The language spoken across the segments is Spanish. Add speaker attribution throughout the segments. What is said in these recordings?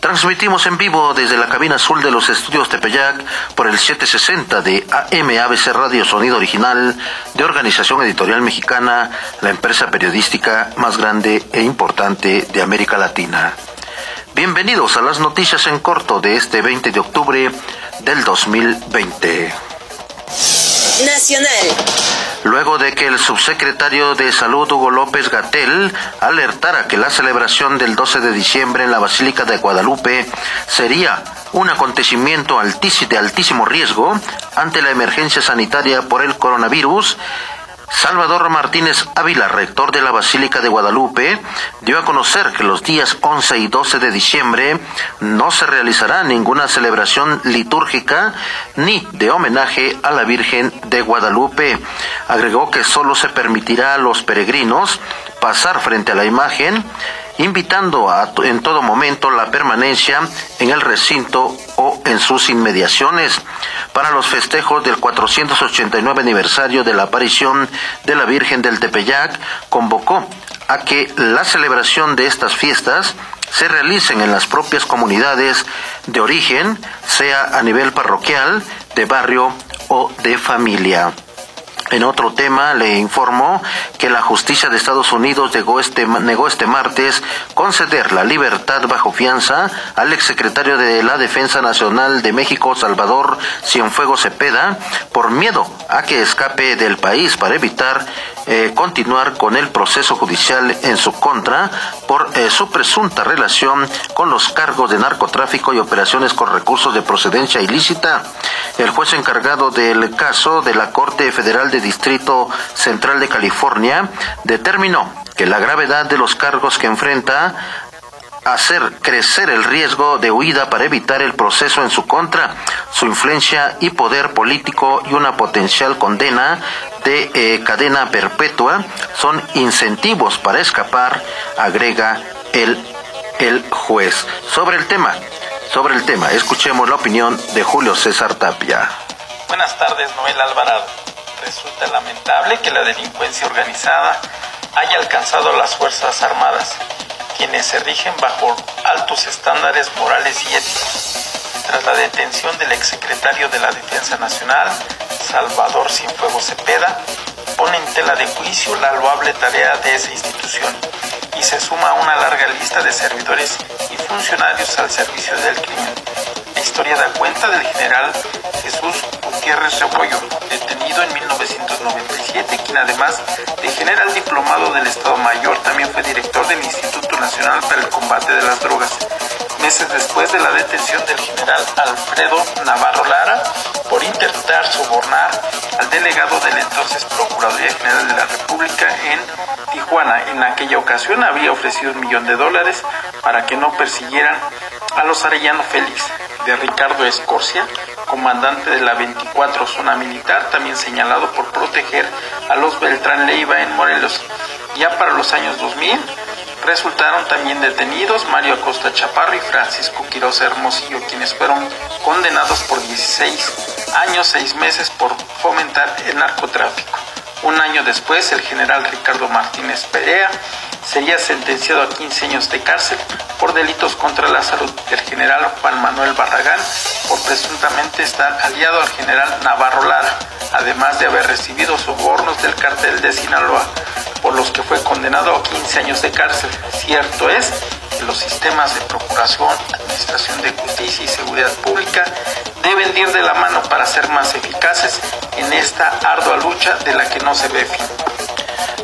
Speaker 1: Transmitimos en vivo desde la cabina azul de los estudios Tepeyac por el 760 de AM ABC Radio Sonido Original de Organización Editorial Mexicana, la empresa periodística más grande e importante de América Latina. Bienvenidos a las noticias en corto de este 20 de octubre del 2020.
Speaker 2: Nacional.
Speaker 1: De que el subsecretario de Salud Hugo López Gatel alertara que la celebración del 12 de diciembre en la Basílica de Guadalupe sería un acontecimiento de altísimo riesgo ante la emergencia sanitaria por el coronavirus, Salvador Martínez Ávila, rector de la Basílica de Guadalupe, dio a conocer que los días 11 y 12 de diciembre no se realizará ninguna celebración litúrgica ni de homenaje a la Virgen de Guadalupe. Agregó que solo se permitirá a los peregrinos pasar frente a la imagen invitando a, en todo momento la permanencia en el recinto o en sus inmediaciones. Para los festejos del 489 aniversario de la aparición de la Virgen del Tepeyac, convocó a que la celebración de estas fiestas se realicen en las propias comunidades de origen, sea a nivel parroquial, de barrio o de familia. En otro tema, le informó que la justicia de Estados Unidos negó este, negó este martes conceder la libertad bajo fianza al exsecretario de la Defensa Nacional de México, Salvador Cienfuegos Cepeda, por miedo a que escape del país para evitar eh, continuar con el proceso judicial en su contra por eh, su presunta relación con los cargos de narcotráfico y operaciones con recursos de procedencia ilícita. El juez encargado del caso de la Corte Federal de Distrito Central de California determinó que la gravedad de los cargos que enfrenta hacer crecer el riesgo de huida para evitar el proceso en su contra, su influencia y poder político y una potencial condena de eh, cadena perpetua son incentivos para escapar, agrega el, el juez. Sobre el tema, sobre el tema, escuchemos la opinión de Julio César Tapia.
Speaker 3: Buenas tardes, Noel Alvarado resulta lamentable que la delincuencia organizada haya alcanzado las Fuerzas Armadas, quienes se rigen bajo altos estándares morales y éticos. Tras la detención del exsecretario de la Defensa Nacional, Salvador Cienfuegos Cepeda, pone en tela de juicio la loable tarea de esa institución y se suma a una larga lista de servidores funcionarios al servicio del crimen. La historia da cuenta del general Jesús Gutiérrez Rebollo, detenido en 1997, quien además de general diplomado del Estado Mayor, también fue director del Instituto Nacional para el Combate de las Drogas. Meses después de la detención del general Alfredo Navarro Lara por intentar sobornar al delegado de la entonces Procuraduría General de la República en En aquella ocasión había ofrecido un millón de dólares para que no persiguieran a los Arellano Félix, de Ricardo Escorcia, comandante de la 24 Zona Militar, también señalado por proteger a los Beltrán Leiva en Morelos. Ya para los años 2000 resultaron también detenidos Mario Acosta Chaparro y Francisco Quiroz Hermosillo, quienes fueron condenados por 16 años, 6 meses por fomentar el narcotráfico. Un año después, el general Ricardo Martínez Perea sería sentenciado a 15 años de cárcel por delitos contra la salud. El general Juan Manuel Barragán por presuntamente estar aliado al general Navarro Lara, además de haber recibido sobornos del cartel de Sinaloa, por los que fue condenado a 15 años de cárcel. Cierto es los sistemas de procuración, administración de justicia y seguridad pública deben ir de la mano para ser más eficaces en esta ardua lucha de la que no se ve fin.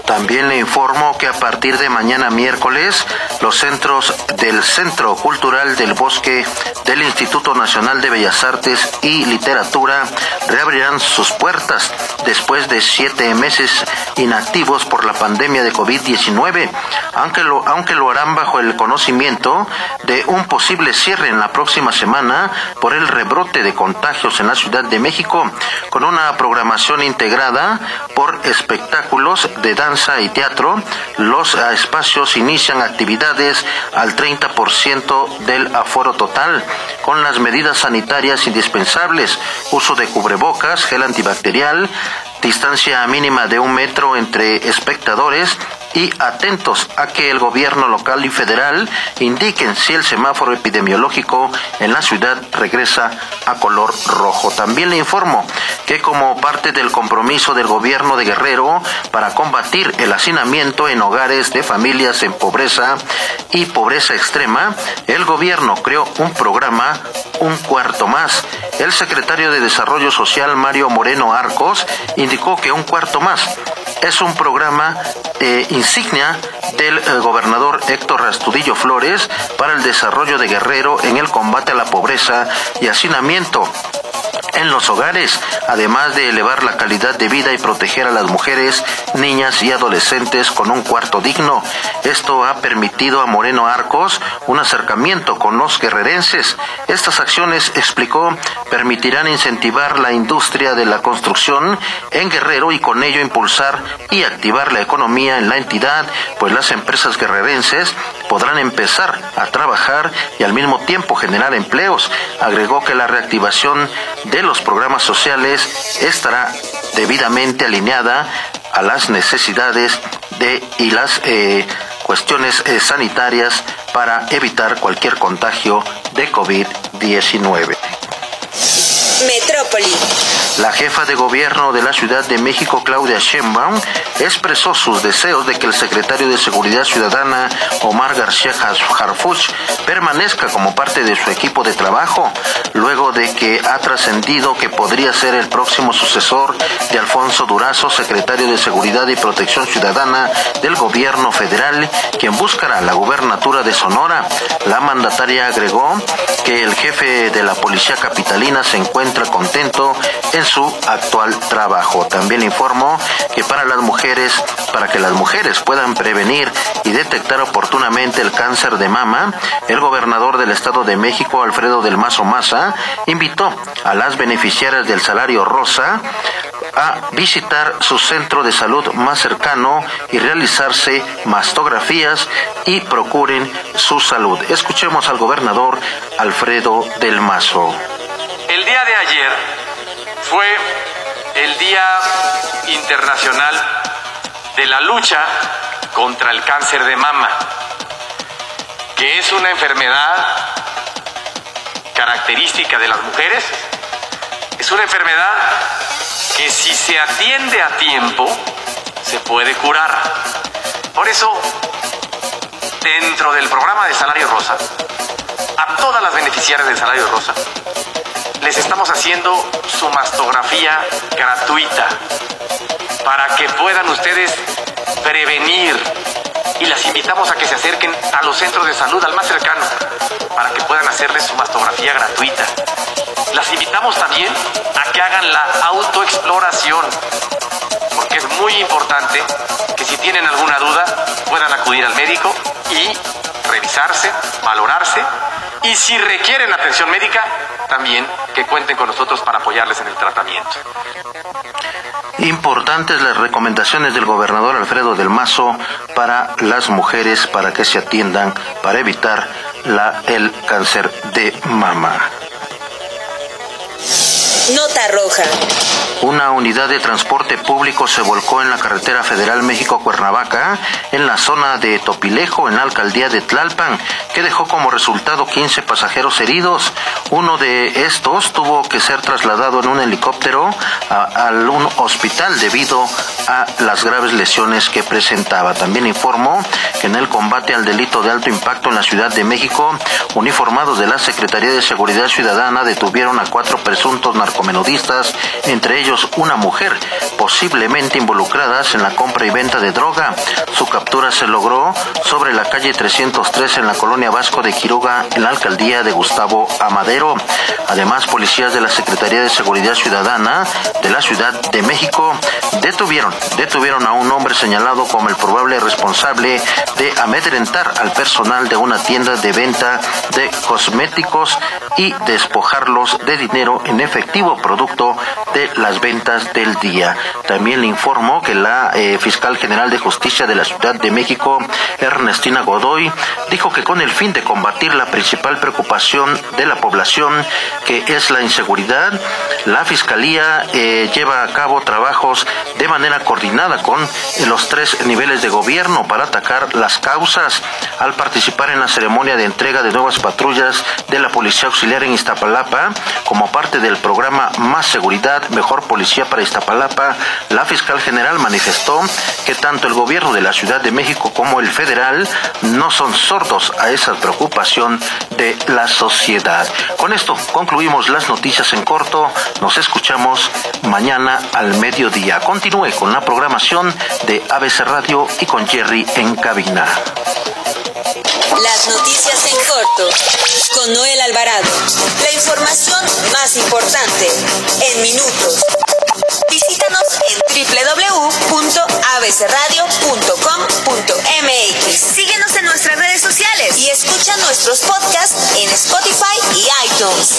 Speaker 1: También le informo que a partir de mañana miércoles, los centros del Centro Cultural del Bosque del Instituto Nacional de Bellas Artes y Literatura reabrirán sus puertas después de siete meses inactivos por la pandemia de COVID-19, aunque lo, aunque lo harán bajo el conocimiento de un posible cierre en la próxima semana por el rebrote de contagios en la Ciudad de México, con una programación integrada por espectáculos de danza y teatro, los espacios inician actividades al 30% del aforo total, con las medidas sanitarias indispensables, uso de cubrebocas, gel antibacterial, distancia mínima de un metro entre espectadores y atentos a que el gobierno local y federal indiquen si el semáforo epidemiológico en la ciudad regresa a color rojo. También le informo que como parte del compromiso del gobierno de Guerrero para combatir el hacinamiento en hogares de familias en pobreza y pobreza extrema, el gobierno creó un programa Un Cuarto Más. El secretario de Desarrollo Social, Mario Moreno Arcos, indicó que Un Cuarto Más es un programa eh, insignia del eh, gobernador Héctor Rastudillo Flores para el desarrollo de Guerrero en el combate a la pobreza y hacinamiento en los hogares, además de elevar la calidad de vida y proteger a las mujeres, niñas y adolescentes con un cuarto digno. Esto ha permitido a Moreno Arcos un acercamiento con los guerrerenses. Estas acciones, explicó, permitirán incentivar la industria de la construcción en Guerrero y con ello impulsar y activar la economía en la entidad, pues las empresas guerrerenses podrán empezar a trabajar y al mismo tiempo generar empleos. Agregó que la reactivación de los programas sociales estará debidamente alineada a las necesidades de y las eh, cuestiones eh, sanitarias para evitar cualquier contagio de COVID-19. La jefa de gobierno de la Ciudad de México, Claudia Sheinbaum, expresó sus deseos de que el secretario de Seguridad Ciudadana, Omar García Harfuch, permanezca como parte de su equipo de trabajo, luego de que ha trascendido que podría ser el próximo sucesor de Alfonso Durazo, secretario de Seguridad y Protección Ciudadana del gobierno federal, quien buscará la gubernatura de Sonora. La mandataria agregó que el jefe de la policía capitalina se encuentra contento en su actual trabajo. También informó que para las mujeres, para que las mujeres puedan prevenir y detectar oportunamente el cáncer de mama, el gobernador del Estado de México, Alfredo del Mazo Maza, invitó a las beneficiarias del salario rosa a visitar su centro de salud más cercano y realizarse mastografías y procuren su salud. Escuchemos al gobernador Alfredo del Mazo.
Speaker 4: El día de ayer fue el Día Internacional de la Lucha contra el Cáncer de Mama, que es una enfermedad característica de las mujeres. Es una enfermedad que si se atiende a tiempo, se puede curar. Por eso, dentro del programa de Salario Rosa, a todas las beneficiarias del Salario Rosa, les estamos haciendo su mastografía gratuita para que puedan ustedes prevenir y las invitamos a que se acerquen a los centros de salud al más cercano para que puedan hacerles su mastografía gratuita. Las invitamos también a que hagan la autoexploración, porque es muy importante que si tienen alguna duda puedan acudir al médico y revisarse, valorarse y si requieren atención médica, también que cuenten con nosotros para apoyarles en el tratamiento.
Speaker 1: Importantes las recomendaciones del gobernador Alfredo del Mazo para las mujeres para que se atiendan para evitar la, el cáncer de mama.
Speaker 2: Nota roja.
Speaker 1: Una unidad de transporte público se volcó en la carretera federal México-Cuernavaca, en la zona de Topilejo, en la alcaldía de Tlalpan, que dejó como resultado 15 pasajeros heridos. Uno de estos tuvo que ser trasladado en un helicóptero a, un hospital debido a las graves lesiones que presentaba. También informó que en el combate al delito de alto impacto en la Ciudad de México, uniformados de la Secretaría de Seguridad Ciudadana detuvieron a cuatro presuntos narcomenudistas, entre ellos una mujer, posiblemente involucradas en la compra y venta de droga. Su captura se logró sobre la calle 303 en la colonia Vasco de Quiroga, en la alcaldía de Gustavo Amadero. Además, policías de la Secretaría de Seguridad Ciudadana de la Ciudad de México detuvieron detuvieron a un hombre señalado como el probable responsable de amedrentar al personal de una tienda de venta de cosméticos y despojarlos de dinero en efectivo producto de las ventas del día. También le informó que la eh, fiscal general de justicia de la Ciudad de México, Ernestina Godoy, dijo que con el fin de combatir la principal preocupación de la población, que es la inseguridad, la fiscalía eh, lleva a cabo trabajos de manera coordinada con los tres niveles de gobierno para atacar las causas. Al participar en la ceremonia de entrega de nuevas patrullas de la Policía Auxiliar en Iztapalapa, como parte del programa Más Seguridad, Mejor Policía para Iztapalapa, la fiscal general manifestó que tanto el gobierno de la Ciudad de México como el federal no son sordos a esa preocupación de la sociedad. Con esto concluimos las noticias en corto. Nos escuchamos mañana al mediodía. Continúe con la programación de ABC Radio y con Jerry en cabina.
Speaker 2: Las noticias en corto con Noel Alvarado. La información más importante en minutos. Visítanos en www.abcradio.com.mx. Síguenos en nuestras redes sociales y escucha nuestros podcasts en Spotify y iTunes.